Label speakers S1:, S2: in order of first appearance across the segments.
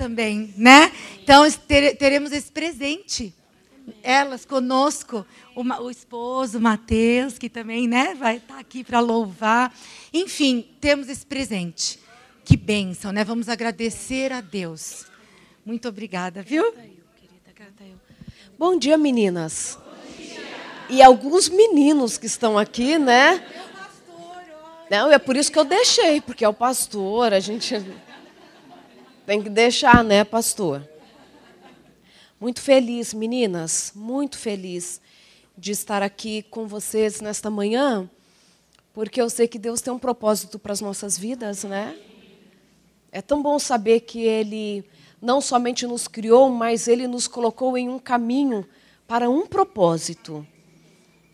S1: também, né? Então teremos esse presente. Elas conosco, o, o esposo Mateus, que também, né, vai estar tá aqui para louvar. Enfim, temos esse presente. Que bênção, né? Vamos agradecer a Deus. Muito obrigada, viu?
S2: Bom dia, meninas. Bom dia. E alguns meninos que estão aqui, né? Não, é por isso que eu deixei, porque é o pastor, a gente tem que deixar, né, pastor? Muito feliz, meninas, muito feliz de estar aqui com vocês nesta manhã, porque eu sei que Deus tem um propósito para as nossas vidas, né? É tão bom saber que Ele não somente nos criou, mas Ele nos colocou em um caminho para um propósito.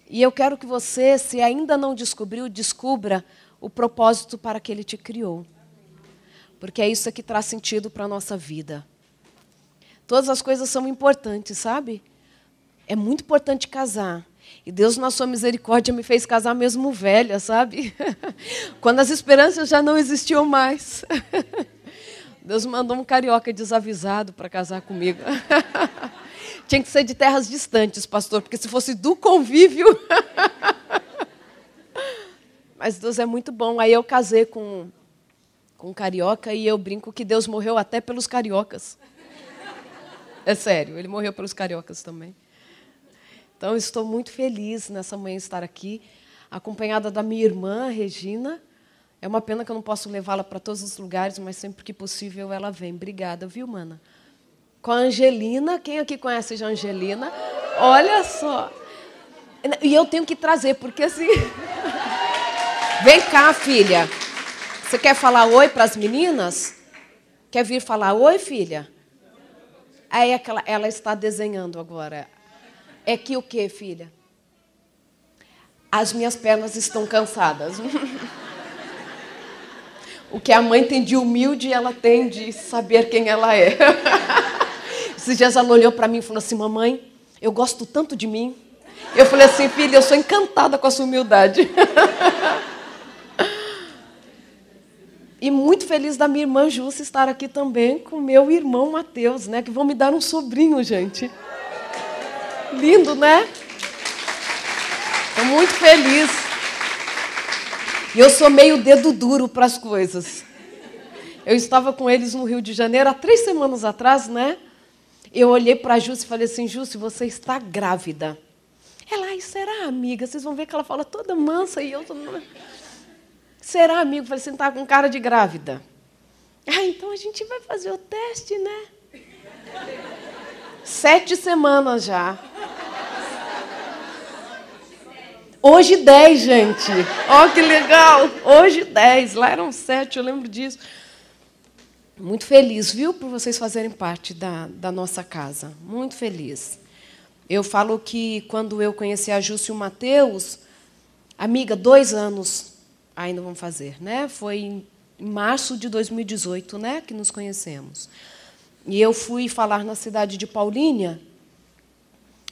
S2: E eu quero que você, se ainda não descobriu, descubra o propósito para que Ele te criou. Porque é isso que traz sentido para a nossa vida. Todas as coisas são importantes, sabe? É muito importante casar. E Deus, na sua misericórdia, me fez casar mesmo velha, sabe? Quando as esperanças já não existiam mais. Deus mandou um carioca desavisado para casar comigo. Tinha que ser de terras distantes, pastor, porque se fosse do convívio. Mas Deus é muito bom. Aí eu casei com, com carioca e eu brinco que Deus morreu até pelos cariocas. É sério, ele morreu pelos cariocas também. Então, estou muito feliz nessa manhã estar aqui, acompanhada da minha irmã, Regina, é uma pena que eu não posso levá-la para todos os lugares, mas sempre que possível ela vem. Obrigada, viu, mana? Com a Angelina, quem aqui conhece a Angelina? Olha só. E eu tenho que trazer, porque assim. Vem cá, filha. Você quer falar oi para as meninas? Quer vir falar oi, filha? Aí ela está desenhando agora. É que o que, filha? As minhas pernas estão cansadas. O que a mãe tem de humilde, ela tem de saber quem ela é. Esses dias ela olhou para mim e falou assim: Mamãe, eu gosto tanto de mim. Eu falei assim: Filha, eu sou encantada com a sua humildade. E muito feliz da minha irmã Júcia estar aqui também com meu irmão Mateus, né? Que vão me dar um sobrinho, gente. Lindo, né? Estou muito feliz. E eu sou meio dedo duro para as coisas. Eu estava com eles no Rio de Janeiro há três semanas atrás, né? Eu olhei para a Júcia e falei assim: Júcia, você está grávida. Ela, ai, será, amiga? Vocês vão ver que ela fala toda mansa e eu. Tô... Será, amigo? Falei, você está com cara de grávida. Ah, então a gente vai fazer o teste, né? Sete semanas já. Hoje 10, gente. Ó, oh, que legal. Hoje 10. Lá eram 7, eu lembro disso. Muito feliz, viu, por vocês fazerem parte da, da nossa casa. Muito feliz. Eu falo que quando eu conheci a Júcia e o Mateus, amiga, dois anos ainda vão fazer, né? Foi em março de 2018, né, que nos conhecemos. E eu fui falar na cidade de Paulínia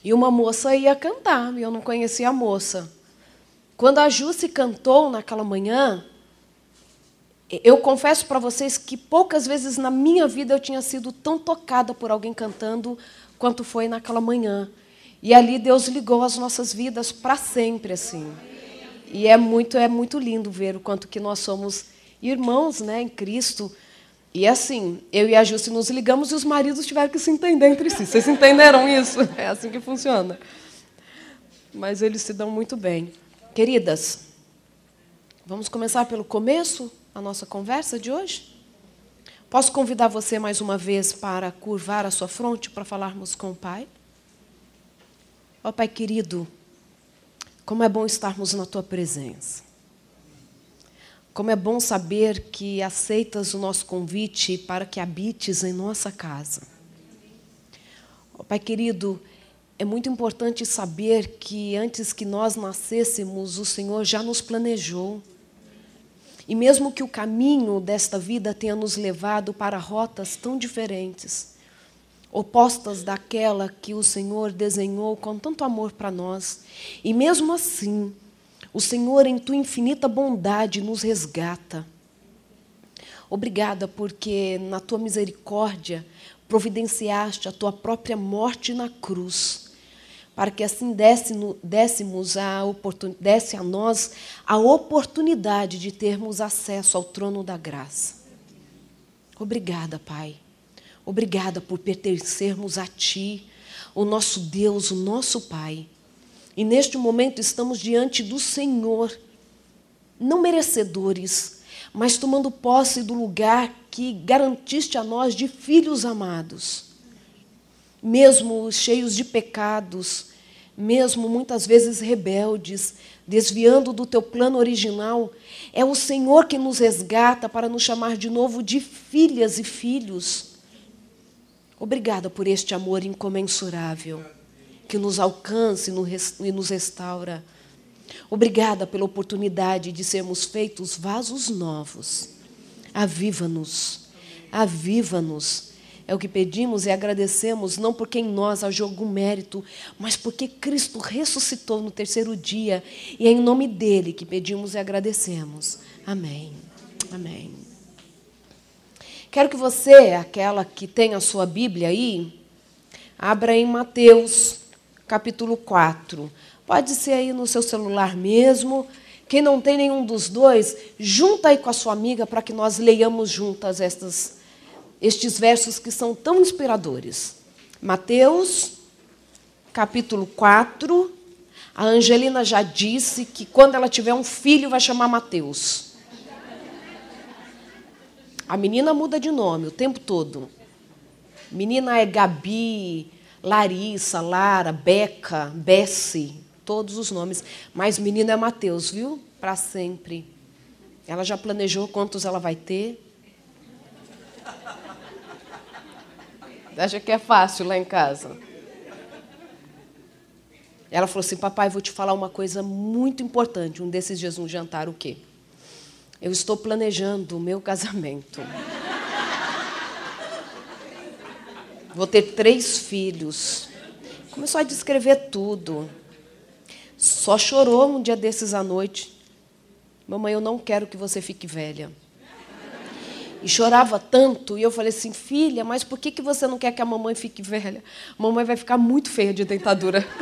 S2: e uma moça ia cantar, e eu não conhecia a moça. Quando a Ju se cantou naquela manhã, eu confesso para vocês que poucas vezes na minha vida eu tinha sido tão tocada por alguém cantando quanto foi naquela manhã. E ali Deus ligou as nossas vidas para sempre assim. E é muito é muito lindo ver o quanto que nós somos irmãos, né, em Cristo. E assim, eu e a Ju nos ligamos e os maridos tiveram que se entender entre si. Vocês entenderam isso? É assim que funciona. Mas eles se dão muito bem. Queridas, vamos começar pelo começo a nossa conversa de hoje? Posso convidar você mais uma vez para curvar a sua fronte para falarmos com o Pai? Ó oh, Pai querido, como é bom estarmos na tua presença. Como é bom saber que aceitas o nosso convite para que habites em nossa casa. Oh, Pai querido, é muito importante saber que antes que nós nascêssemos, o Senhor já nos planejou. E mesmo que o caminho desta vida tenha nos levado para rotas tão diferentes, opostas daquela que o Senhor desenhou com tanto amor para nós, e mesmo assim, o Senhor, em tua infinita bondade, nos resgata. Obrigada porque na tua misericórdia providenciaste a tua própria morte na cruz, para que assim dessemos a desse a nós a oportunidade de termos acesso ao trono da graça. Obrigada, Pai. Obrigada por pertencermos a Ti, o nosso Deus, o nosso Pai. E neste momento estamos diante do Senhor, não merecedores, mas tomando posse do lugar que garantiste a nós de filhos amados. Mesmo cheios de pecados, mesmo muitas vezes rebeldes, desviando do teu plano original, é o Senhor que nos resgata para nos chamar de novo de filhas e filhos. Obrigada por este amor incomensurável que nos alcança e nos restaura. Obrigada pela oportunidade de sermos feitos vasos novos. Aviva-nos, aviva-nos. É o que pedimos e agradecemos, não porque em nós haja algum mérito, mas porque Cristo ressuscitou no terceiro dia. E é em nome dele que pedimos e agradecemos. Amém. Amém. Quero que você, aquela que tem a sua Bíblia aí, abra em Mateus, capítulo 4. Pode ser aí no seu celular mesmo. Quem não tem nenhum dos dois, junta aí com a sua amiga para que nós leiamos juntas estas, estes versos que são tão inspiradores. Mateus, capítulo 4. A Angelina já disse que quando ela tiver um filho vai chamar Mateus. A menina muda de nome o tempo todo. Menina é Gabi, Larissa, Lara, Beca, Bessie, todos os nomes. Mas menina é Mateus, viu? Para sempre. Ela já planejou quantos ela vai ter. Acha que é fácil lá em casa? Ela falou assim: Papai, vou te falar uma coisa muito importante. Um desses dias, um jantar, o quê? Eu estou planejando o meu casamento. Vou ter três filhos. Começou a descrever tudo. Só chorou um dia desses à noite. Mamãe, eu não quero que você fique velha. E chorava tanto, e eu falei assim, filha, mas por que, que você não quer que a mamãe fique velha? Mamãe vai ficar muito feia de dentadura.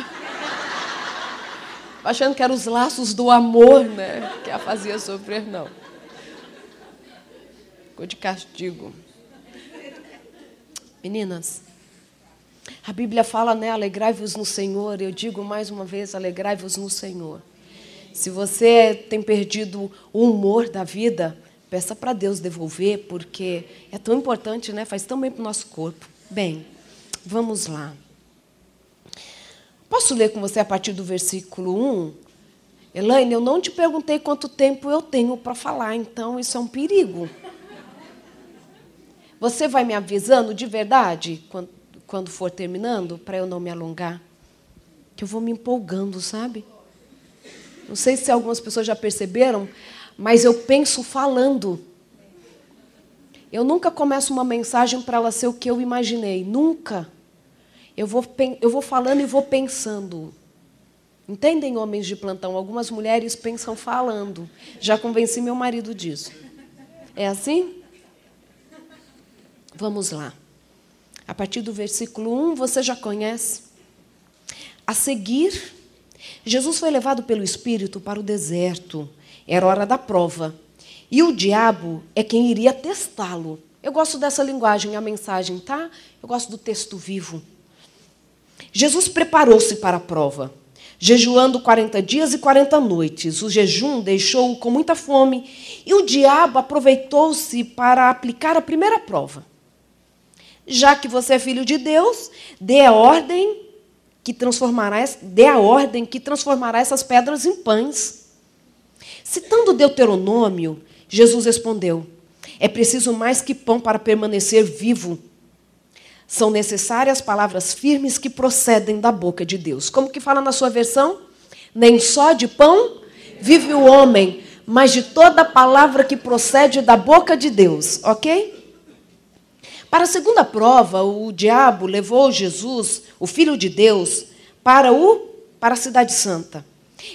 S2: Achando que eram os laços do amor, né? Que a fazia sofrer, não. Ficou de castigo. Meninas, a Bíblia fala, né? Alegrai-vos no Senhor. Eu digo mais uma vez, alegrai-vos no Senhor. Se você tem perdido o humor da vida, peça para Deus devolver, porque é tão importante, né? Faz tão bem para o nosso corpo. Bem, vamos lá. Posso ler com você a partir do versículo 1? Elaine, eu não te perguntei quanto tempo eu tenho para falar, então isso é um perigo. Você vai me avisando de verdade quando, quando for terminando, para eu não me alongar? Que eu vou me empolgando, sabe? Não sei se algumas pessoas já perceberam, mas eu penso falando. Eu nunca começo uma mensagem para ela ser o que eu imaginei. Nunca. Eu vou, eu vou falando e vou pensando. Entendem, homens de plantão? Algumas mulheres pensam falando. Já convenci meu marido disso. É assim? Vamos lá. A partir do versículo 1, você já conhece. A seguir, Jesus foi levado pelo Espírito para o deserto. Era hora da prova. E o diabo é quem iria testá-lo. Eu gosto dessa linguagem, a mensagem, tá? Eu gosto do texto vivo. Jesus preparou-se para a prova, jejuando 40 dias e 40 noites. O jejum deixou-o com muita fome e o diabo aproveitou-se para aplicar a primeira prova já que você é filho de Deus, dê a ordem que transformará, dê a ordem que transformará essas pedras em pães. Citando Deuteronômio, Jesus respondeu: É preciso mais que pão para permanecer vivo. São necessárias palavras firmes que procedem da boca de Deus. Como que fala na sua versão? Nem só de pão vive o homem, mas de toda palavra que procede da boca de Deus, ok? Para a segunda prova, o diabo levou Jesus, o Filho de Deus, para, o, para a Cidade Santa.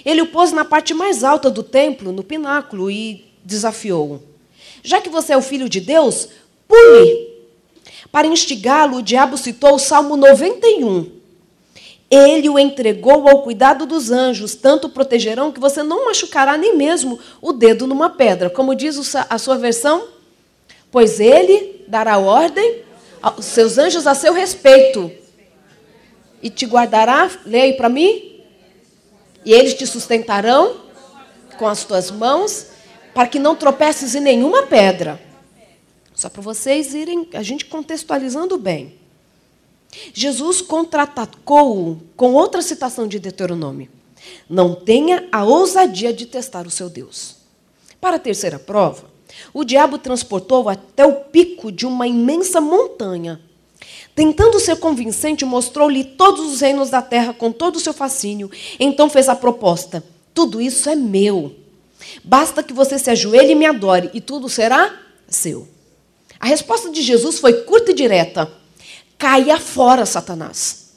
S2: Ele o pôs na parte mais alta do templo, no pináculo, e desafiou-o. Já que você é o filho de Deus, pule. Para instigá-lo, o diabo citou o Salmo 91. Ele o entregou ao cuidado dos anjos, tanto protegerão que você não machucará nem mesmo o dedo numa pedra. Como diz a sua versão, pois ele dará ordem aos seus anjos a seu respeito e te guardará, leia aí para mim, e eles te sustentarão com as tuas mãos, para que não tropeces em nenhuma pedra. Só para vocês irem, a gente contextualizando bem. Jesus contra-atacou com outra citação de Deuteronômio. Não tenha a ousadia de testar o seu Deus. Para a terceira prova, o diabo transportou até o pico de uma imensa montanha. Tentando ser convincente, mostrou-lhe todos os reinos da terra com todo o seu fascínio. Então fez a proposta: tudo isso é meu. Basta que você se ajoelhe e me adore, e tudo será seu. A resposta de Jesus foi curta e direta: caia fora, Satanás.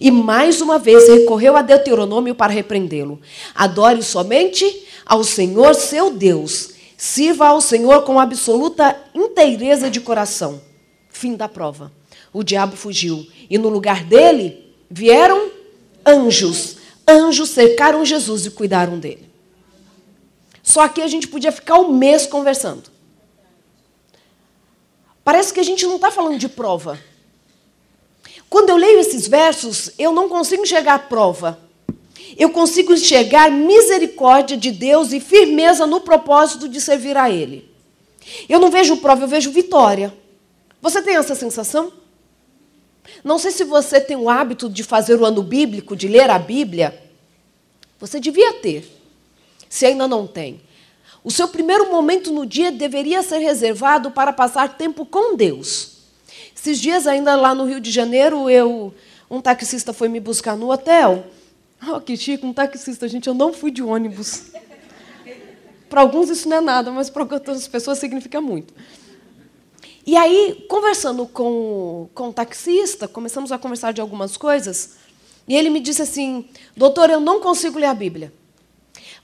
S2: E mais uma vez recorreu a Deuteronômio para repreendê-lo. Adore somente ao Senhor seu Deus. Sirva ao Senhor com absoluta inteireza de coração. Fim da prova. O diabo fugiu. E no lugar dele vieram anjos. Anjos cercaram Jesus e cuidaram dele. Só que a gente podia ficar um mês conversando. Parece que a gente não está falando de prova. Quando eu leio esses versos, eu não consigo enxergar a prova. Eu consigo enxergar misericórdia de Deus e firmeza no propósito de servir a Ele. Eu não vejo prova, eu vejo vitória. Você tem essa sensação? Não sei se você tem o hábito de fazer o ano bíblico, de ler a Bíblia. Você devia ter, se ainda não tem. O seu primeiro momento no dia deveria ser reservado para passar tempo com Deus. Esses dias, ainda lá no Rio de Janeiro, eu, um taxista foi me buscar no hotel. Oh, que chique, um taxista, gente, eu não fui de ônibus. Para alguns isso não é nada, mas para outras pessoas significa muito. E aí, conversando com, com o taxista, começamos a conversar de algumas coisas, e ele me disse assim: Doutor, eu não consigo ler a Bíblia.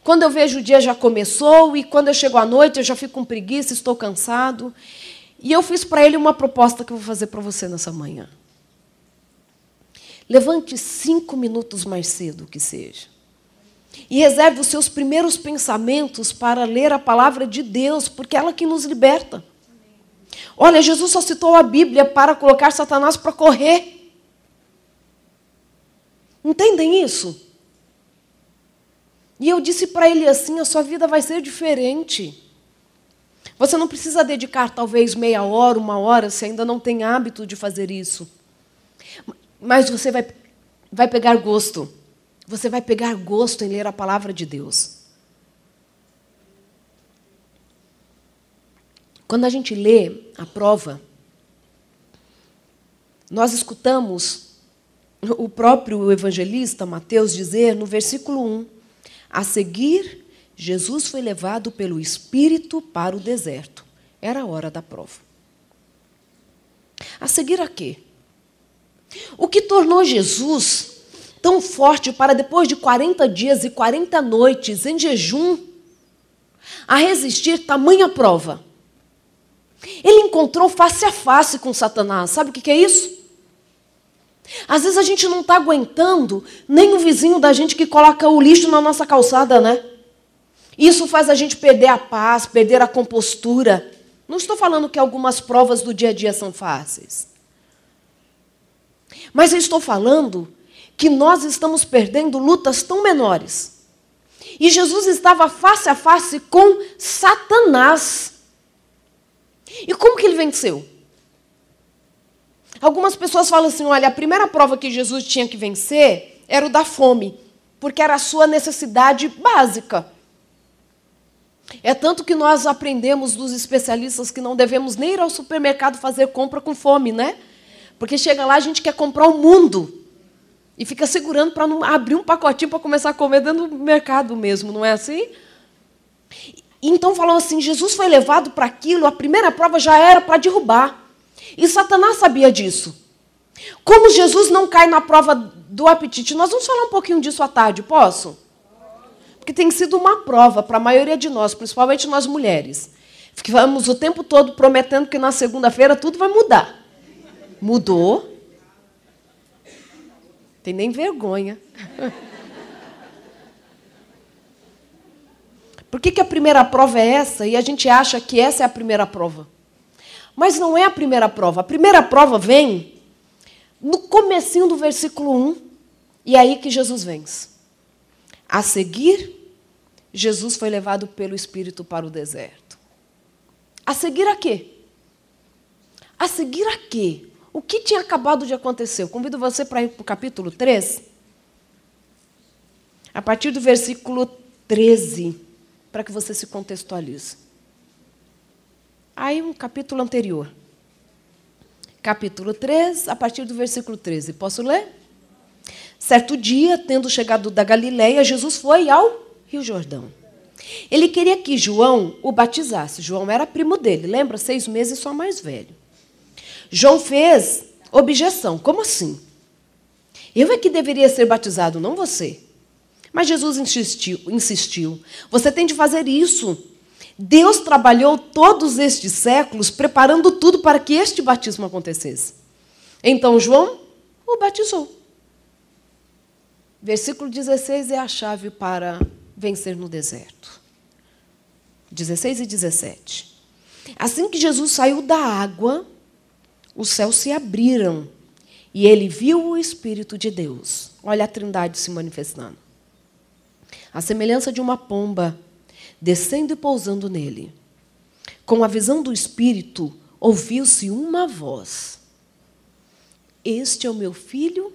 S2: Quando eu vejo o dia já começou, e quando eu chego à noite eu já fico com preguiça, estou cansado. E eu fiz para ele uma proposta que eu vou fazer para você nessa manhã. Levante cinco minutos mais cedo que seja. E reserve os seus primeiros pensamentos para ler a palavra de Deus, porque é ela que nos liberta. Olha, Jesus só citou a Bíblia para colocar Satanás para correr. Entendem isso? E eu disse para ele assim: a sua vida vai ser diferente. Você não precisa dedicar talvez meia hora, uma hora, se ainda não tem hábito de fazer isso. Mas você vai, vai pegar gosto. Você vai pegar gosto em ler a palavra de Deus. Quando a gente lê a prova, nós escutamos o próprio evangelista Mateus dizer no versículo 1: A seguir, Jesus foi levado pelo Espírito para o deserto. Era a hora da prova. A seguir a quê? O que tornou Jesus tão forte para depois de 40 dias e 40 noites em jejum a resistir tamanha prova? Ele encontrou face a face com Satanás. Sabe o que é isso? Às vezes a gente não está aguentando nem o vizinho da gente que coloca o lixo na nossa calçada, né? Isso faz a gente perder a paz, perder a compostura. Não estou falando que algumas provas do dia a dia são fáceis. Mas eu estou falando que nós estamos perdendo lutas tão menores. E Jesus estava face a face com Satanás. E como que ele venceu? Algumas pessoas falam assim: olha, a primeira prova que Jesus tinha que vencer era o da fome, porque era a sua necessidade básica. É tanto que nós aprendemos dos especialistas que não devemos nem ir ao supermercado fazer compra com fome, né? Porque chega lá, a gente quer comprar o mundo. E fica segurando para não abrir um pacotinho para começar a comer dentro do mercado mesmo, não é assim? Então falou assim: Jesus foi levado para aquilo, a primeira prova já era para derrubar. E Satanás sabia disso. Como Jesus não cai na prova do apetite? Nós vamos falar um pouquinho disso à tarde, posso? Porque tem sido uma prova para a maioria de nós, principalmente nós mulheres. Ficamos o tempo todo prometendo que na segunda-feira tudo vai mudar. Mudou. Tem nem vergonha. Por que, que a primeira prova é essa e a gente acha que essa é a primeira prova? Mas não é a primeira prova. A primeira prova vem no comecinho do versículo 1, e é aí que Jesus vence. A seguir, Jesus foi levado pelo Espírito para o deserto. A seguir a quê? A seguir a quê? O que tinha acabado de acontecer? Eu convido você para ir para o capítulo 3. A partir do versículo 13, para que você se contextualize. Aí um capítulo anterior. Capítulo 3, a partir do versículo 13. Posso ler? Certo dia, tendo chegado da Galiléia, Jesus foi ao Rio Jordão. Ele queria que João o batizasse. João era primo dele, lembra? Seis meses só mais velho. João fez objeção. Como assim? Eu é que deveria ser batizado, não você. Mas Jesus insistiu, insistiu. Você tem de fazer isso Deus trabalhou todos estes séculos preparando tudo para que este batismo acontecesse. Então João o batizou. Versículo 16 é a chave para vencer no deserto. 16 e 17. Assim que Jesus saiu da água, os céus se abriram e ele viu o Espírito de Deus. Olha a trindade se manifestando. A semelhança de uma pomba descendo e pousando nele. Com a visão do Espírito, ouviu-se uma voz: Este é o meu filho,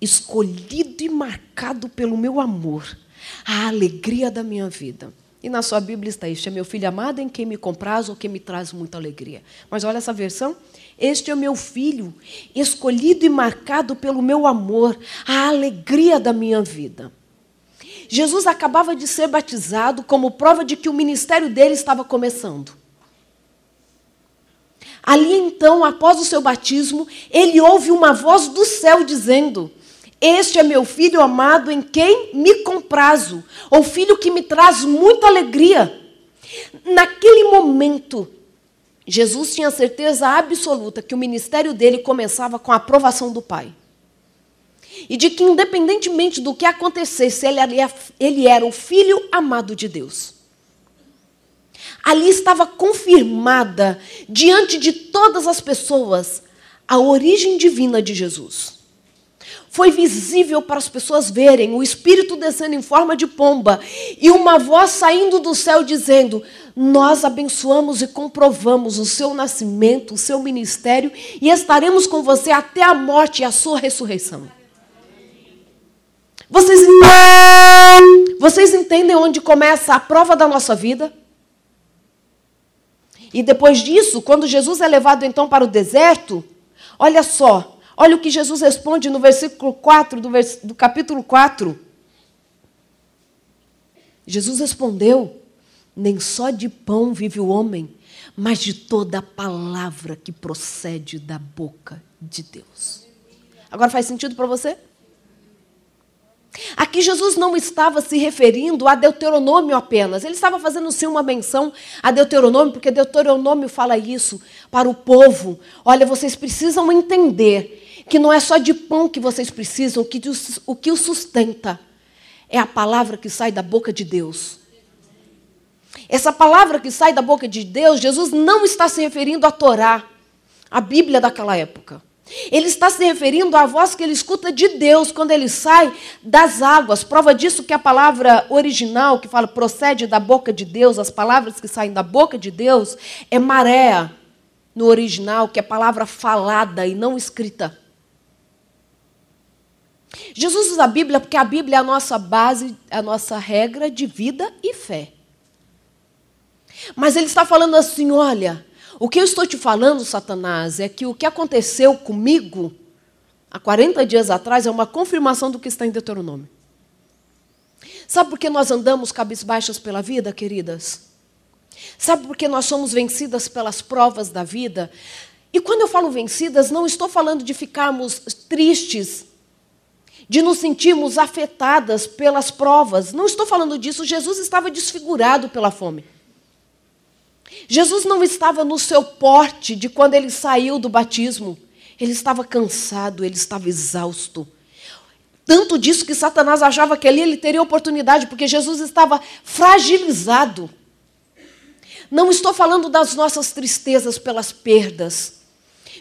S2: escolhido e marcado pelo meu amor, a alegria da minha vida. E na sua Bíblia está: Este é meu filho amado em quem me compraz ou quem me traz muita alegria. Mas olha essa versão. Este é o meu filho, escolhido e marcado pelo meu amor, a alegria da minha vida. Jesus acabava de ser batizado como prova de que o ministério dele estava começando. Ali então, após o seu batismo, ele ouve uma voz do céu dizendo: Este é meu filho amado em quem me comprazo, ou filho que me traz muita alegria. Naquele momento, Jesus tinha certeza absoluta que o ministério dele começava com a aprovação do Pai e de que, independentemente do que acontecesse, ele era o filho amado de Deus. Ali estava confirmada, diante de todas as pessoas, a origem divina de Jesus. Foi visível para as pessoas verem o Espírito descendo em forma de pomba e uma voz saindo do céu dizendo: Nós abençoamos e comprovamos o seu nascimento, o seu ministério e estaremos com você até a morte e a sua ressurreição. Vocês entendem, vocês entendem onde começa a prova da nossa vida? E depois disso, quando Jesus é levado então para o deserto, olha só, olha o que Jesus responde no versículo 4 do, vers do capítulo 4. Jesus respondeu: Nem só de pão vive o homem, mas de toda a palavra que procede da boca de Deus. Agora faz sentido para você? Aqui Jesus não estava se referindo a Deuteronômio apenas, ele estava fazendo sim uma menção a Deuteronômio, porque Deuteronômio fala isso para o povo. Olha, vocês precisam entender que não é só de pão que vocês precisam, que o que o sustenta é a palavra que sai da boca de Deus. Essa palavra que sai da boca de Deus, Jesus não está se referindo à Torá, a Bíblia daquela época. Ele está se referindo à voz que ele escuta de Deus quando ele sai das águas. Prova disso que a palavra original, que fala procede da boca de Deus, as palavras que saem da boca de Deus, é maré no original, que é palavra falada e não escrita. Jesus usa a Bíblia porque a Bíblia é a nossa base, a nossa regra de vida e fé. Mas ele está falando assim: olha, o que eu estou te falando, Satanás, é que o que aconteceu comigo há 40 dias atrás é uma confirmação do que está em Deuteronômio. Sabe por que nós andamos cabisbaixas pela vida, queridas? Sabe por que nós somos vencidas pelas provas da vida? E quando eu falo vencidas, não estou falando de ficarmos tristes, de nos sentirmos afetadas pelas provas. Não estou falando disso. Jesus estava desfigurado pela fome. Jesus não estava no seu porte de quando ele saiu do batismo. Ele estava cansado, ele estava exausto. Tanto disso que Satanás achava que ali ele teria oportunidade, porque Jesus estava fragilizado. Não estou falando das nossas tristezas pelas perdas,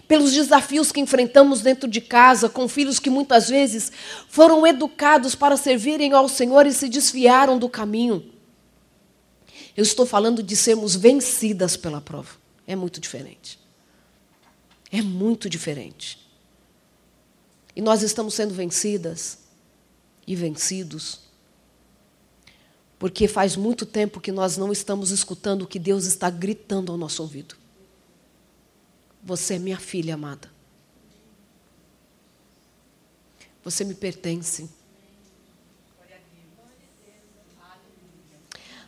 S2: pelos desafios que enfrentamos dentro de casa, com filhos que muitas vezes foram educados para servirem ao Senhor e se desviaram do caminho. Eu estou falando de sermos vencidas pela prova. É muito diferente. É muito diferente. E nós estamos sendo vencidas e vencidos porque faz muito tempo que nós não estamos escutando o que Deus está gritando ao nosso ouvido. Você é minha filha amada. Você me pertence.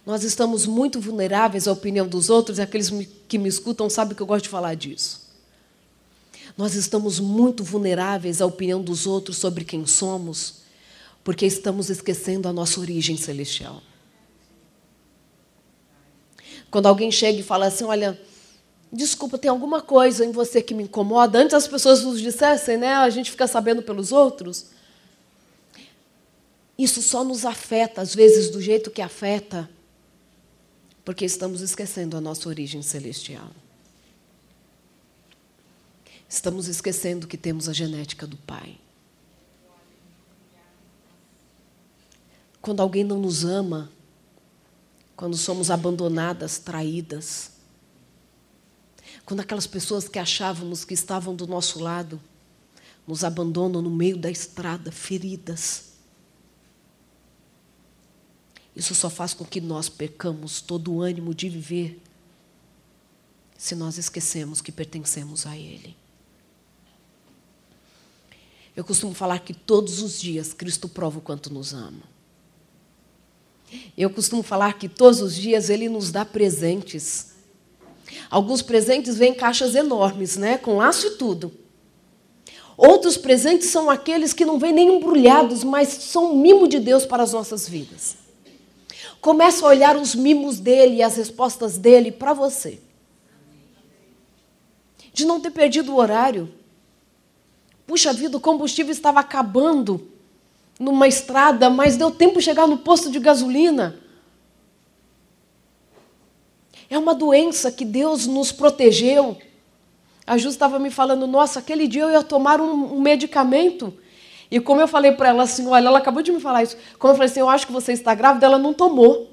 S2: Nós estamos muito vulneráveis à opinião dos outros, e aqueles que me escutam sabem que eu gosto de falar disso. Nós estamos muito vulneráveis à opinião dos outros sobre quem somos, porque estamos esquecendo a nossa origem celestial. Quando alguém chega e fala assim: Olha, desculpa, tem alguma coisa em você que me incomoda. Antes as pessoas nos dissessem, né? A gente fica sabendo pelos outros. Isso só nos afeta, às vezes, do jeito que afeta, porque estamos esquecendo a nossa origem celestial. Estamos esquecendo que temos a genética do Pai. Quando alguém não nos ama, quando somos abandonadas, traídas. Quando aquelas pessoas que achávamos que estavam do nosso lado nos abandonam no meio da estrada, feridas. Isso só faz com que nós percamos todo o ânimo de viver se nós esquecemos que pertencemos a Ele. Eu costumo falar que todos os dias Cristo prova o quanto nos ama. Eu costumo falar que todos os dias ele nos dá presentes. Alguns presentes vêm em caixas enormes, né, com laço e tudo. Outros presentes são aqueles que não vêm nem embrulhados, mas são um mimo de Deus para as nossas vidas. Começa a olhar os mimos dele e as respostas dele para você. De não ter perdido o horário. Puxa vida, o combustível estava acabando numa estrada, mas deu tempo de chegar no posto de gasolina. É uma doença que Deus nos protegeu. A Ju estava me falando, nossa, aquele dia eu ia tomar um, um medicamento. E como eu falei para ela assim, olha, ela acabou de me falar isso. Como eu falei assim, eu acho que você está grávida, ela não tomou.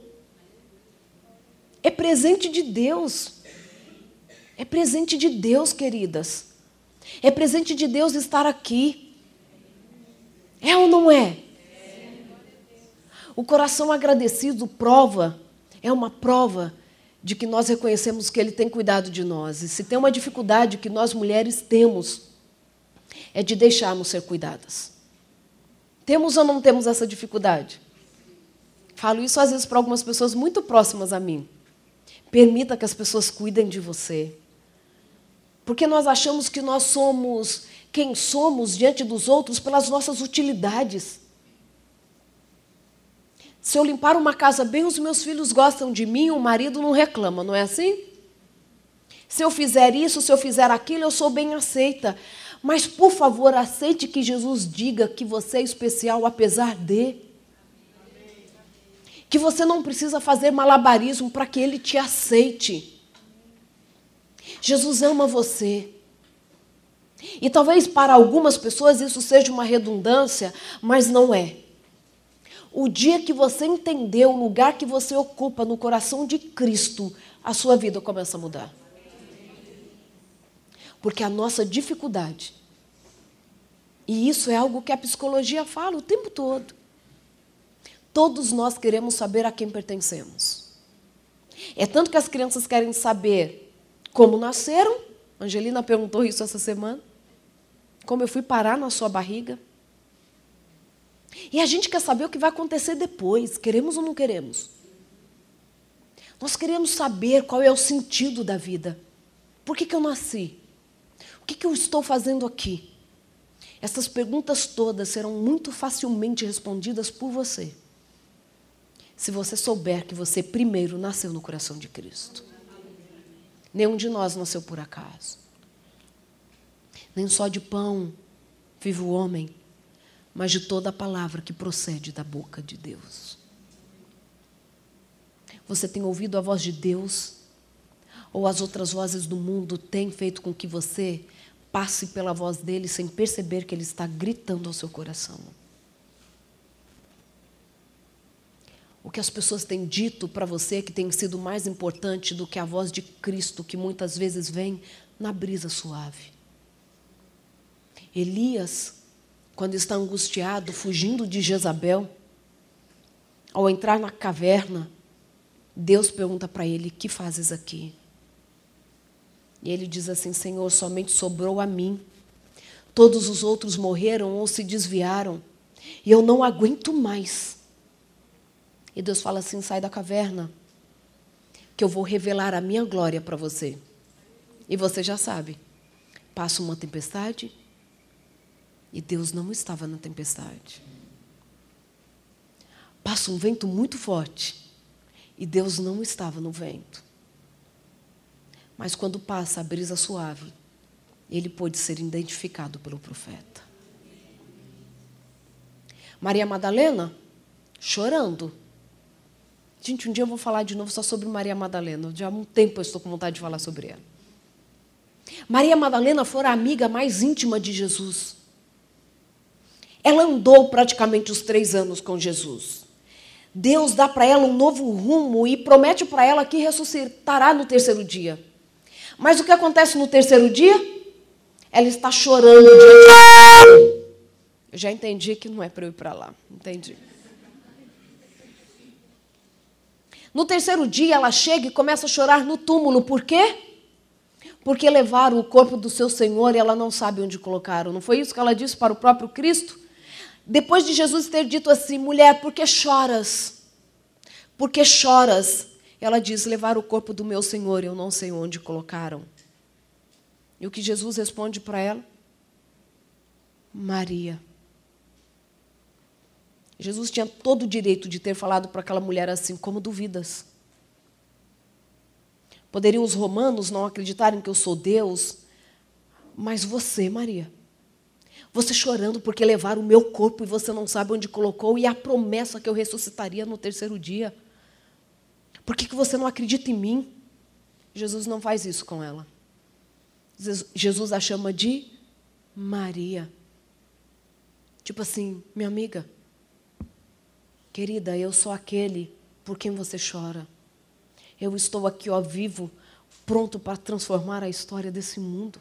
S2: É presente de Deus. É presente de Deus, queridas. É presente de Deus estar aqui. É ou não é? O coração agradecido prova, é uma prova de que nós reconhecemos que Ele tem cuidado de nós. E se tem uma dificuldade que nós mulheres temos, é de deixarmos ser cuidadas. Temos ou não temos essa dificuldade? Falo isso às vezes para algumas pessoas muito próximas a mim. Permita que as pessoas cuidem de você. Porque nós achamos que nós somos quem somos diante dos outros pelas nossas utilidades. Se eu limpar uma casa bem, os meus filhos gostam de mim, o marido não reclama, não é assim? Se eu fizer isso, se eu fizer aquilo, eu sou bem aceita. Mas, por favor, aceite que Jesus diga que você é especial apesar de. Que você não precisa fazer malabarismo para que ele te aceite. Jesus ama você. E talvez para algumas pessoas isso seja uma redundância, mas não é. O dia que você entender o lugar que você ocupa no coração de Cristo, a sua vida começa a mudar. Porque a nossa dificuldade, e isso é algo que a psicologia fala o tempo todo, todos nós queremos saber a quem pertencemos. É tanto que as crianças querem saber como nasceram. Angelina perguntou isso essa semana como eu fui parar na sua barriga. E a gente quer saber o que vai acontecer depois, queremos ou não queremos? Nós queremos saber qual é o sentido da vida. Por que, que eu nasci? O que, que eu estou fazendo aqui? Essas perguntas todas serão muito facilmente respondidas por você. Se você souber que você primeiro nasceu no coração de Cristo. Nenhum de nós nasceu por acaso. Nem só de pão vive o homem, mas de toda a palavra que procede da boca de Deus. Você tem ouvido a voz de Deus? Ou as outras vozes do mundo têm feito com que você passe pela voz dele sem perceber que ele está gritando ao seu coração? O que as pessoas têm dito para você que tem sido mais importante do que a voz de Cristo, que muitas vezes vem na brisa suave. Elias, quando está angustiado, fugindo de Jezabel, ao entrar na caverna, Deus pergunta para ele: Que fazes aqui? E ele diz assim: Senhor, somente sobrou a mim. Todos os outros morreram ou se desviaram, e eu não aguento mais. E Deus fala assim: sai da caverna, que eu vou revelar a minha glória para você. E você já sabe. Passa uma tempestade, e Deus não estava na tempestade. Passa um vento muito forte, e Deus não estava no vento. Mas quando passa a brisa suave, ele pôde ser identificado pelo profeta. Maria Madalena, chorando, Gente, um dia eu vou falar de novo só sobre Maria Madalena. Já há um tempo eu estou com vontade de falar sobre ela. Maria Madalena foi a amiga mais íntima de Jesus. Ela andou praticamente os três anos com Jesus. Deus dá para ela um novo rumo e promete para ela que ressuscitará no terceiro dia. Mas o que acontece no terceiro dia? Ela está chorando. Eu já entendi que não é para eu ir para lá. Entendi. No terceiro dia, ela chega e começa a chorar no túmulo. Por quê? Porque levaram o corpo do seu Senhor e ela não sabe onde colocaram. Não foi isso que ela disse para o próprio Cristo? Depois de Jesus ter dito assim: mulher, por que choras? Por que choras? Ela diz: levar o corpo do meu Senhor, eu não sei onde colocaram. E o que Jesus responde para ela? Maria. Jesus tinha todo o direito de ter falado para aquela mulher assim: como duvidas? Poderiam os romanos não acreditarem que eu sou Deus, mas você, Maria, você chorando porque levaram o meu corpo e você não sabe onde colocou e a promessa que eu ressuscitaria no terceiro dia. Por que, que você não acredita em mim? Jesus não faz isso com ela. Jesus a chama de Maria. Tipo assim, minha amiga, Querida, eu sou aquele por quem você chora. Eu estou aqui, ó, vivo, pronto para transformar a história desse mundo.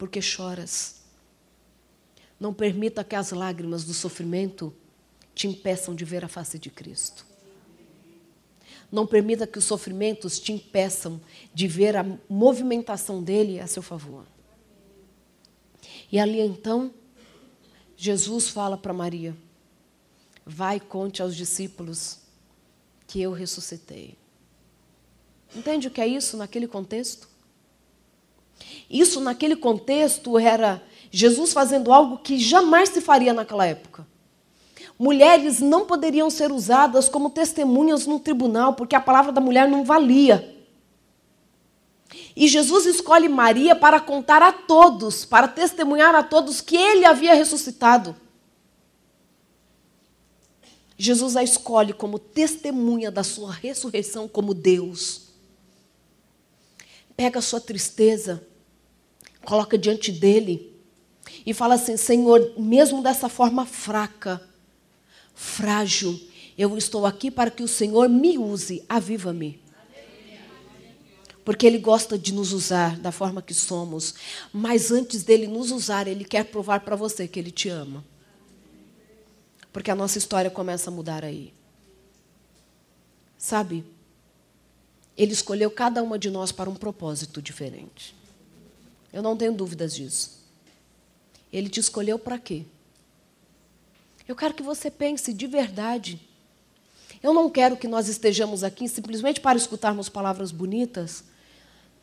S2: Porque choras. Não permita que as lágrimas do sofrimento te impeçam de ver a face de Cristo. Não permita que os sofrimentos te impeçam de ver a movimentação dele a seu favor. E ali então, Jesus fala para Maria: Vai e conte aos discípulos que eu ressuscitei. Entende o que é isso naquele contexto? Isso, naquele contexto, era Jesus fazendo algo que jamais se faria naquela época. Mulheres não poderiam ser usadas como testemunhas no tribunal, porque a palavra da mulher não valia. E Jesus escolhe Maria para contar a todos, para testemunhar a todos que ele havia ressuscitado. Jesus a escolhe como testemunha da sua ressurreição como Deus. Pega a sua tristeza, coloca diante dele e fala assim: Senhor, mesmo dessa forma fraca, frágil, eu estou aqui para que o Senhor me use, aviva-me porque Ele gosta de nos usar da forma que somos. Mas antes dele nos usar, Ele quer provar para você que Ele te ama. Porque a nossa história começa a mudar aí. Sabe? Ele escolheu cada uma de nós para um propósito diferente. Eu não tenho dúvidas disso. Ele te escolheu para quê? Eu quero que você pense de verdade. Eu não quero que nós estejamos aqui simplesmente para escutarmos palavras bonitas,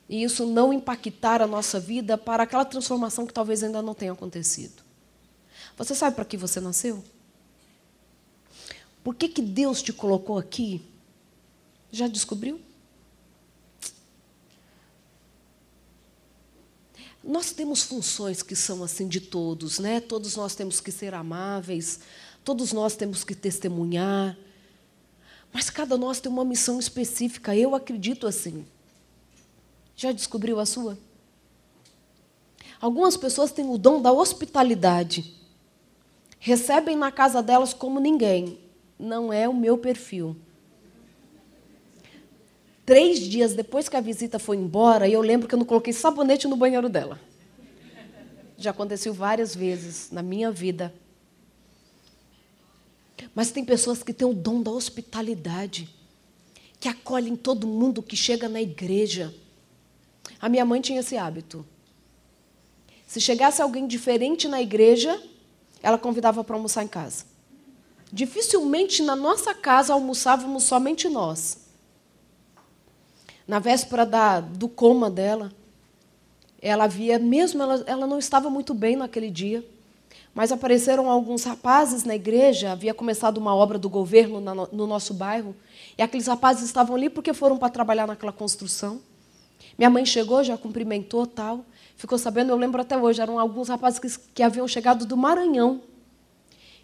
S2: e isso não impactar a nossa vida para aquela transformação que talvez ainda não tenha acontecido. Você sabe para que você nasceu? Por que, que Deus te colocou aqui? Já descobriu? Nós temos funções que são assim de todos, né? Todos nós temos que ser amáveis, todos nós temos que testemunhar, mas cada nós tem uma missão específica. Eu acredito assim. Já descobriu a sua? Algumas pessoas têm o dom da hospitalidade. Recebem na casa delas como ninguém. Não é o meu perfil. Três dias depois que a visita foi embora, eu lembro que eu não coloquei sabonete no banheiro dela. Já aconteceu várias vezes na minha vida. Mas tem pessoas que têm o dom da hospitalidade, que acolhem todo mundo que chega na igreja. A minha mãe tinha esse hábito. Se chegasse alguém diferente na igreja, ela convidava para almoçar em casa. Dificilmente na nossa casa almoçávamos somente nós na véspera da, do coma dela, ela havia, mesmo ela, ela não estava muito bem naquele dia, mas apareceram alguns rapazes na igreja, havia começado uma obra do governo na, no nosso bairro, e aqueles rapazes estavam ali porque foram para trabalhar naquela construção. Minha mãe chegou, já cumprimentou tal, ficou sabendo, eu lembro até hoje, eram alguns rapazes que, que haviam chegado do Maranhão.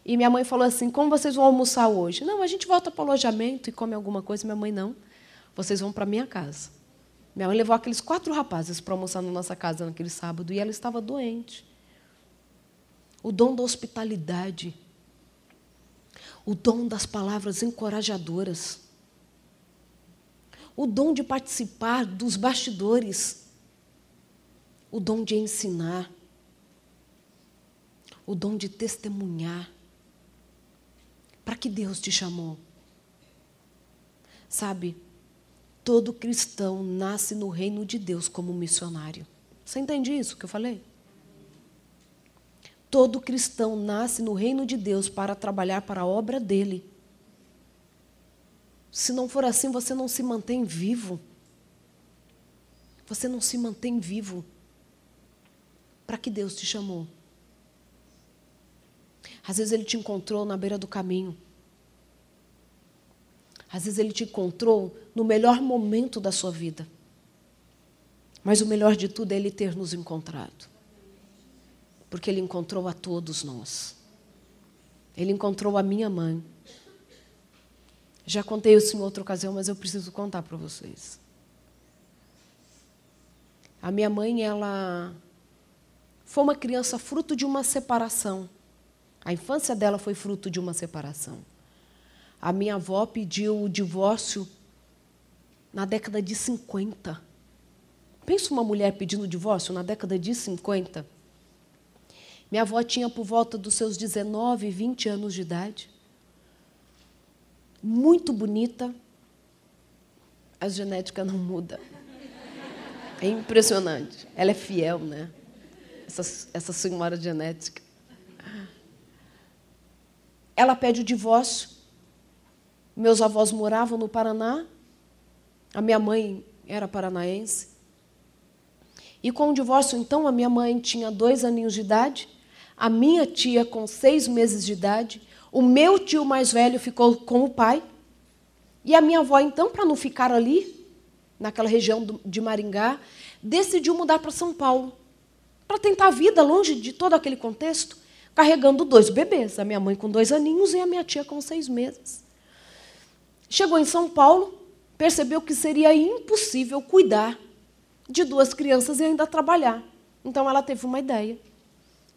S2: E minha mãe falou assim: Como vocês vão almoçar hoje? Não, a gente volta para o alojamento e come alguma coisa. Minha mãe não vocês vão para minha casa. Minha mãe levou aqueles quatro rapazes para almoçar na nossa casa naquele sábado e ela estava doente. O dom da hospitalidade, o dom das palavras encorajadoras, o dom de participar dos bastidores, o dom de ensinar, o dom de testemunhar. Para que Deus te chamou? Sabe, Todo cristão nasce no reino de Deus como missionário. Você entende isso que eu falei? Todo cristão nasce no reino de Deus para trabalhar para a obra dele. Se não for assim, você não se mantém vivo. Você não se mantém vivo. Para que Deus te chamou? Às vezes ele te encontrou na beira do caminho. Às vezes ele te encontrou no melhor momento da sua vida. Mas o melhor de tudo é ele ter nos encontrado. Porque ele encontrou a todos nós. Ele encontrou a minha mãe. Já contei isso em outra ocasião, mas eu preciso contar para vocês. A minha mãe, ela foi uma criança fruto de uma separação. A infância dela foi fruto de uma separação. A minha avó pediu o divórcio na década de 50. Pensa uma mulher pedindo divórcio na década de 50. Minha avó tinha por volta dos seus 19, 20 anos de idade. Muito bonita. A genética não muda. É impressionante. Ela é fiel, né? Essa, essa senhora genética. Ela pede o divórcio. Meus avós moravam no Paraná, a minha mãe era paranaense. E com o divórcio, então, a minha mãe tinha dois aninhos de idade, a minha tia com seis meses de idade, o meu tio mais velho ficou com o pai, e a minha avó, então, para não ficar ali, naquela região de Maringá, decidiu mudar para São Paulo, para tentar a vida longe de todo aquele contexto, carregando dois bebês, a minha mãe com dois aninhos e a minha tia com seis meses. Chegou em São Paulo, percebeu que seria impossível cuidar de duas crianças e ainda trabalhar. Então ela teve uma ideia: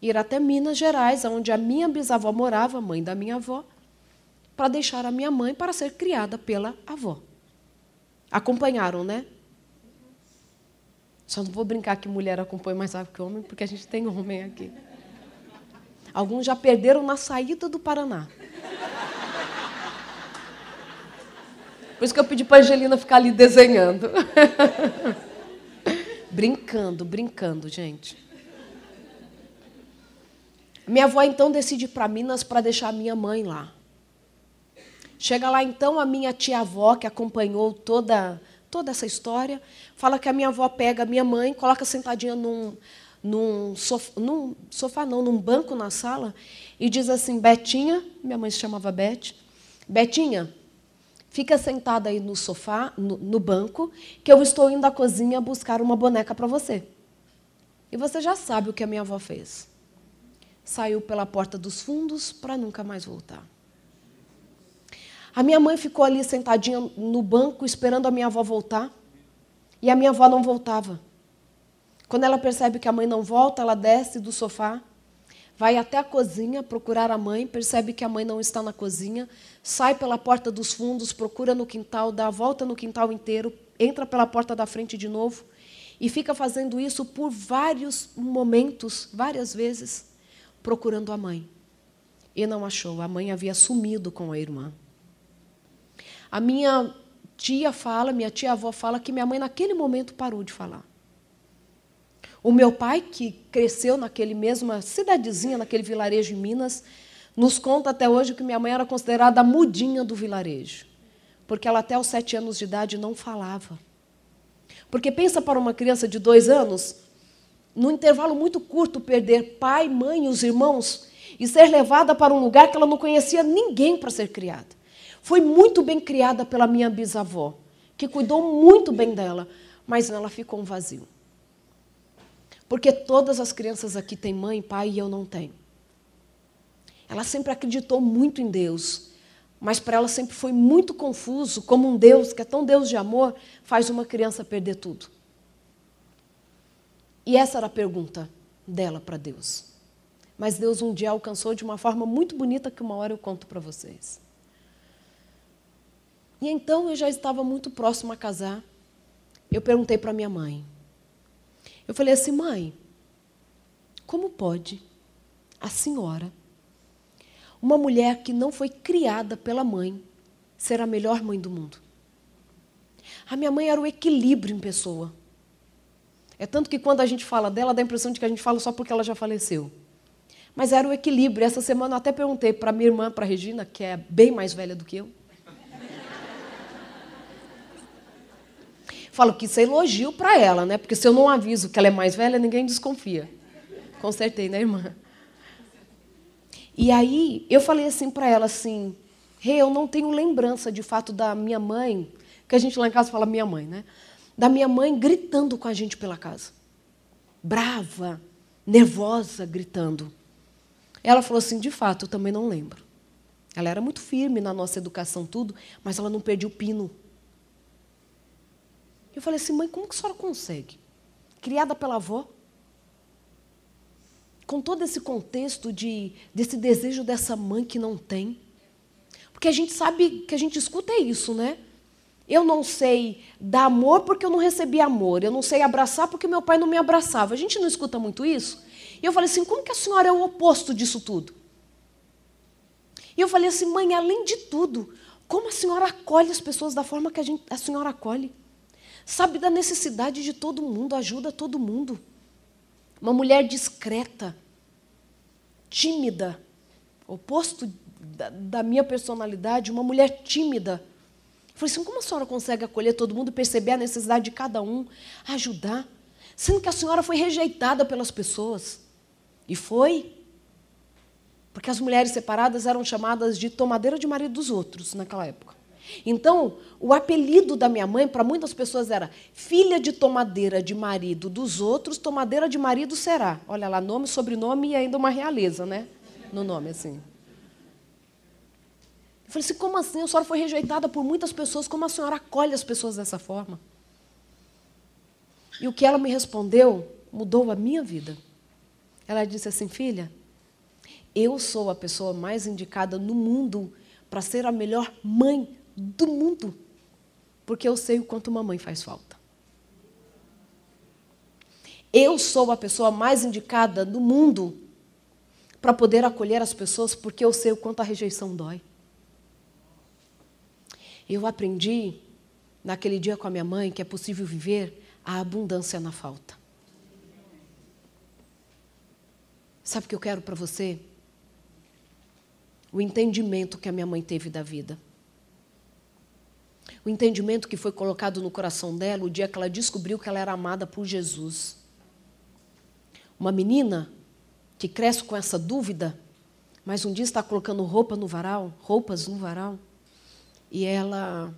S2: ir até Minas Gerais, onde a minha bisavó morava, mãe da minha avó, para deixar a minha mãe para ser criada pela avó. Acompanharam, né? Só não vou brincar que mulher acompanha mais rápido que homem, porque a gente tem homem aqui. Alguns já perderam na saída do Paraná. Por isso que eu pedi para Angelina ficar ali desenhando. brincando, brincando, gente. Minha avó então decide ir para Minas para deixar minha mãe lá. Chega lá então a minha tia-avó, que acompanhou toda, toda essa história, fala que a minha avó pega a minha mãe, coloca sentadinha num, num, sofá, num sofá, não, num banco na sala, e diz assim: Betinha, minha mãe se chamava Beth, Betinha, Fica sentada aí no sofá, no, no banco, que eu estou indo à cozinha buscar uma boneca para você. E você já sabe o que a minha avó fez. Saiu pela porta dos fundos para nunca mais voltar. A minha mãe ficou ali sentadinha no banco esperando a minha avó voltar. E a minha avó não voltava. Quando ela percebe que a mãe não volta, ela desce do sofá, vai até a cozinha procurar a mãe, percebe que a mãe não está na cozinha, sai pela porta dos fundos, procura no quintal, dá a volta no quintal inteiro, entra pela porta da frente de novo e fica fazendo isso por vários momentos, várias vezes, procurando a mãe. E não achou, a mãe havia sumido com a irmã. A minha tia fala, minha tia-avó fala que minha mãe naquele momento parou de falar. O meu pai, que cresceu naquele mesma cidadezinha, naquele vilarejo em Minas, nos conta até hoje que minha mãe era considerada a mudinha do vilarejo, porque ela até os sete anos de idade não falava. Porque pensa para uma criança de dois anos, num intervalo muito curto, perder pai, mãe e os irmãos e ser levada para um lugar que ela não conhecia ninguém para ser criada. Foi muito bem criada pela minha bisavó, que cuidou muito bem dela, mas ela ficou um vazio. Porque todas as crianças aqui têm mãe, pai e eu não tenho. Ela sempre acreditou muito em Deus, mas para ela sempre foi muito confuso como um Deus, que é tão Deus de amor, faz uma criança perder tudo. E essa era a pergunta dela para Deus. Mas Deus um dia alcançou de uma forma muito bonita que uma hora eu conto para vocês. E então eu já estava muito próximo a casar. Eu perguntei para minha mãe. Eu falei assim, mãe, como pode a senhora uma mulher que não foi criada pela mãe ser a melhor mãe do mundo. A minha mãe era o equilíbrio em pessoa. É tanto que quando a gente fala dela, dá a impressão de que a gente fala só porque ela já faleceu. Mas era o equilíbrio. Essa semana eu até perguntei para minha irmã, para a Regina, que é bem mais velha do que eu. Falo que isso é elogio para ela, né? Porque se eu não aviso que ela é mais velha, ninguém desconfia. Consertei, né, irmã? E aí eu falei assim para ela assim, hey, eu não tenho lembrança de fato da minha mãe, que a gente lá em casa fala minha mãe, né? Da minha mãe gritando com a gente pela casa. Brava, nervosa, gritando. Ela falou assim, de fato, eu também não lembro. Ela era muito firme na nossa educação, tudo, mas ela não perdia o pino. Eu falei assim, mãe, como que a senhora consegue? Criada pela avó, com todo esse contexto de, desse desejo dessa mãe que não tem. Porque a gente sabe que a gente escuta é isso, né? Eu não sei dar amor porque eu não recebi amor. Eu não sei abraçar porque meu pai não me abraçava. A gente não escuta muito isso? E eu falei assim: como que a senhora é o oposto disso tudo? E eu falei assim: mãe, além de tudo, como a senhora acolhe as pessoas da forma que a, gente, a senhora acolhe? Sabe da necessidade de todo mundo, ajuda todo mundo. Uma mulher discreta, tímida, oposto da, da minha personalidade, uma mulher tímida. Eu falei assim: como a senhora consegue acolher todo mundo, perceber a necessidade de cada um, ajudar? Sendo que a senhora foi rejeitada pelas pessoas. E foi. Porque as mulheres separadas eram chamadas de tomadeira de marido dos outros naquela época. Então, o apelido da minha mãe para muitas pessoas era filha de tomadeira de marido dos outros, tomadeira de marido será. Olha lá, nome, sobrenome e ainda uma realeza, né? No nome, assim. Eu falei assim: como assim? A senhora foi rejeitada por muitas pessoas, como a senhora acolhe as pessoas dessa forma? E o que ela me respondeu mudou a minha vida. Ela disse assim: filha, eu sou a pessoa mais indicada no mundo para ser a melhor mãe do mundo, porque eu sei o quanto uma mãe faz falta. Eu sou a pessoa mais indicada do mundo para poder acolher as pessoas, porque eu sei o quanto a rejeição dói. Eu aprendi naquele dia com a minha mãe que é possível viver a abundância na falta. Sabe o que eu quero para você? O entendimento que a minha mãe teve da vida o entendimento que foi colocado no coração dela o dia que ela descobriu que ela era amada por Jesus. Uma menina que cresce com essa dúvida, mas um dia está colocando roupa no varal, roupas no varal, e ela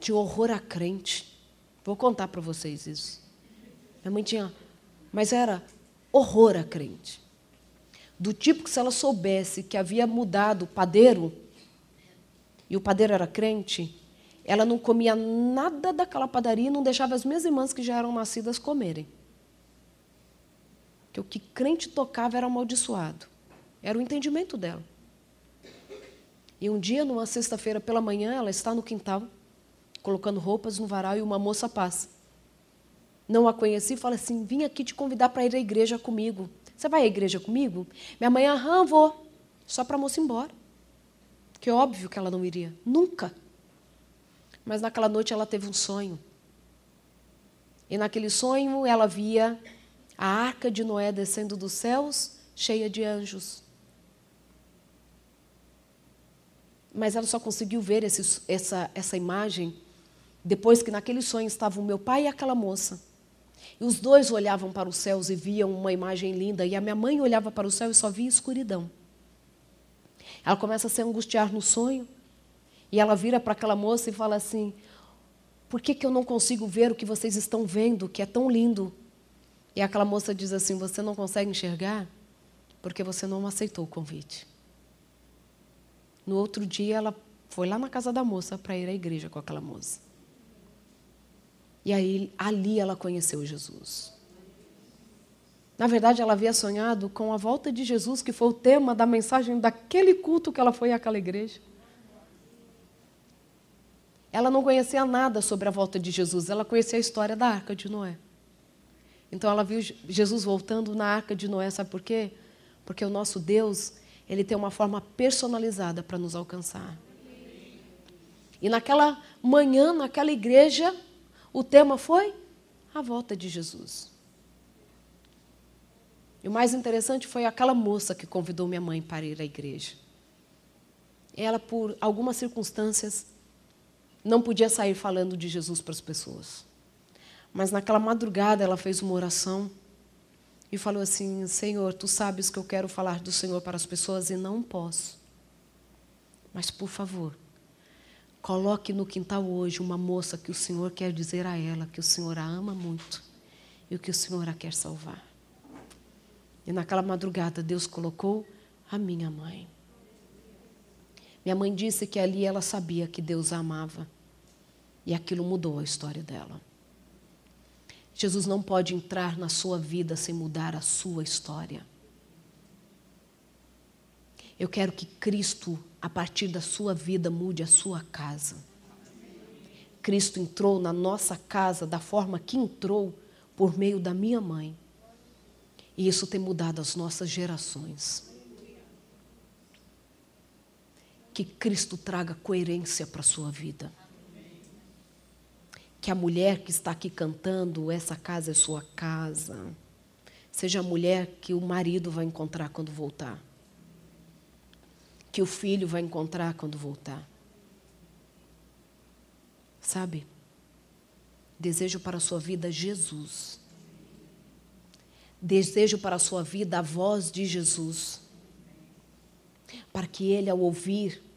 S2: tinha horror a crente. Vou contar para vocês isso. Minha mãe tinha mas era horror a crente. Do tipo que se ela soubesse que havia mudado o padeiro, e o padeiro era crente, ela não comia nada daquela padaria e não deixava as minhas irmãs que já eram nascidas comerem. Que o que crente tocava era amaldiçoado. Era o entendimento dela. E um dia, numa sexta-feira pela manhã, ela está no quintal, colocando roupas no varal e uma moça passa. Não a conheci e fala assim: vim aqui te convidar para ir à igreja comigo. Você vai à igreja comigo? Minha mãe, aham, vou. Só para a moça ir embora. Que é óbvio que ela não iria. Nunca. Mas naquela noite ela teve um sonho. E naquele sonho ela via a arca de Noé descendo dos céus, cheia de anjos. Mas ela só conseguiu ver esse, essa, essa imagem depois que naquele sonho estavam meu pai e aquela moça. E os dois olhavam para os céus e viam uma imagem linda, e a minha mãe olhava para o céu e só via escuridão. Ela começa a se angustiar no sonho, e ela vira para aquela moça e fala assim: Por que, que eu não consigo ver o que vocês estão vendo, que é tão lindo? E aquela moça diz assim: Você não consegue enxergar porque você não aceitou o convite. No outro dia, ela foi lá na casa da moça para ir à igreja com aquela moça. E aí, ali ela conheceu Jesus. Na verdade, ela havia sonhado com a volta de Jesus, que foi o tema da mensagem daquele culto que ela foi àquela igreja. Ela não conhecia nada sobre a volta de Jesus, ela conhecia a história da arca de Noé. Então ela viu Jesus voltando na arca de Noé, sabe por quê? Porque o nosso Deus, ele tem uma forma personalizada para nos alcançar. E naquela manhã, naquela igreja, o tema foi a volta de Jesus. E o mais interessante foi aquela moça que convidou minha mãe para ir à igreja. Ela, por algumas circunstâncias, não podia sair falando de Jesus para as pessoas. Mas naquela madrugada ela fez uma oração e falou assim: Senhor, tu sabes que eu quero falar do Senhor para as pessoas e não posso. Mas, por favor, coloque no quintal hoje uma moça que o Senhor quer dizer a ela que o Senhor a ama muito e o que o Senhor a quer salvar. E naquela madrugada, Deus colocou a minha mãe. Minha mãe disse que ali ela sabia que Deus a amava. E aquilo mudou a história dela. Jesus não pode entrar na sua vida sem mudar a sua história. Eu quero que Cristo, a partir da sua vida, mude a sua casa. Cristo entrou na nossa casa da forma que entrou por meio da minha mãe. E isso tem mudado as nossas gerações. Que Cristo traga coerência para a sua vida que a mulher que está aqui cantando, essa casa é sua casa, seja a mulher que o marido vai encontrar quando voltar, que o filho vai encontrar quando voltar. Sabe? Desejo para a sua vida Jesus. Desejo para a sua vida a voz de Jesus. Para que ele, ao ouvir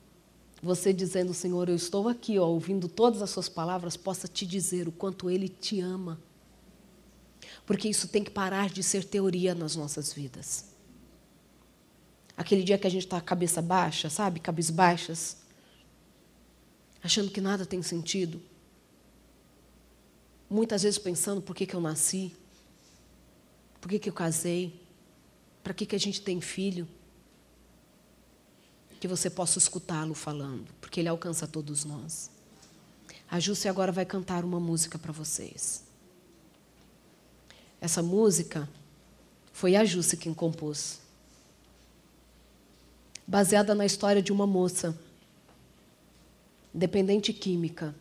S2: você dizendo, Senhor, eu estou aqui, ó, ouvindo todas as suas palavras, possa te dizer o quanto Ele te ama. Porque isso tem que parar de ser teoria nas nossas vidas. Aquele dia que a gente está cabeça baixa, sabe? Cabisbaixas, achando que nada tem sentido. Muitas vezes pensando por que, que eu nasci, por que, que eu casei, para que, que a gente tem filho que você possa escutá-lo falando, porque ele alcança todos nós. A Júcia agora vai cantar uma música para vocês. Essa música foi a Júcia quem compôs. Baseada na história de uma moça, dependente química,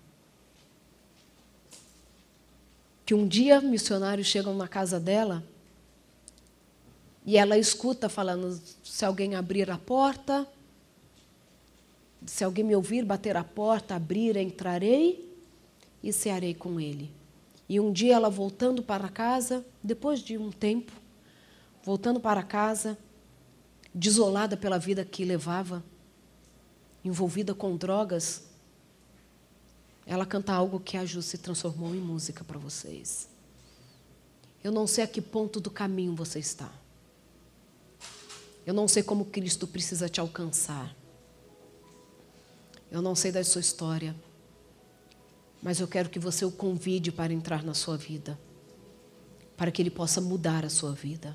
S2: que um dia missionários chegam na casa dela e ela escuta falando: se alguém abrir a porta, se alguém me ouvir, bater a porta, abrir, entrarei e cearei com ele. E um dia ela voltando para casa, depois de um tempo, voltando para casa, desolada pela vida que levava, envolvida com drogas, ela canta algo que a Ju se transformou em música para vocês. Eu não sei a que ponto do caminho você está. Eu não sei como Cristo precisa te alcançar. Eu não sei da sua história. Mas eu quero que você o convide para entrar na sua vida. Para que ele possa mudar a sua vida.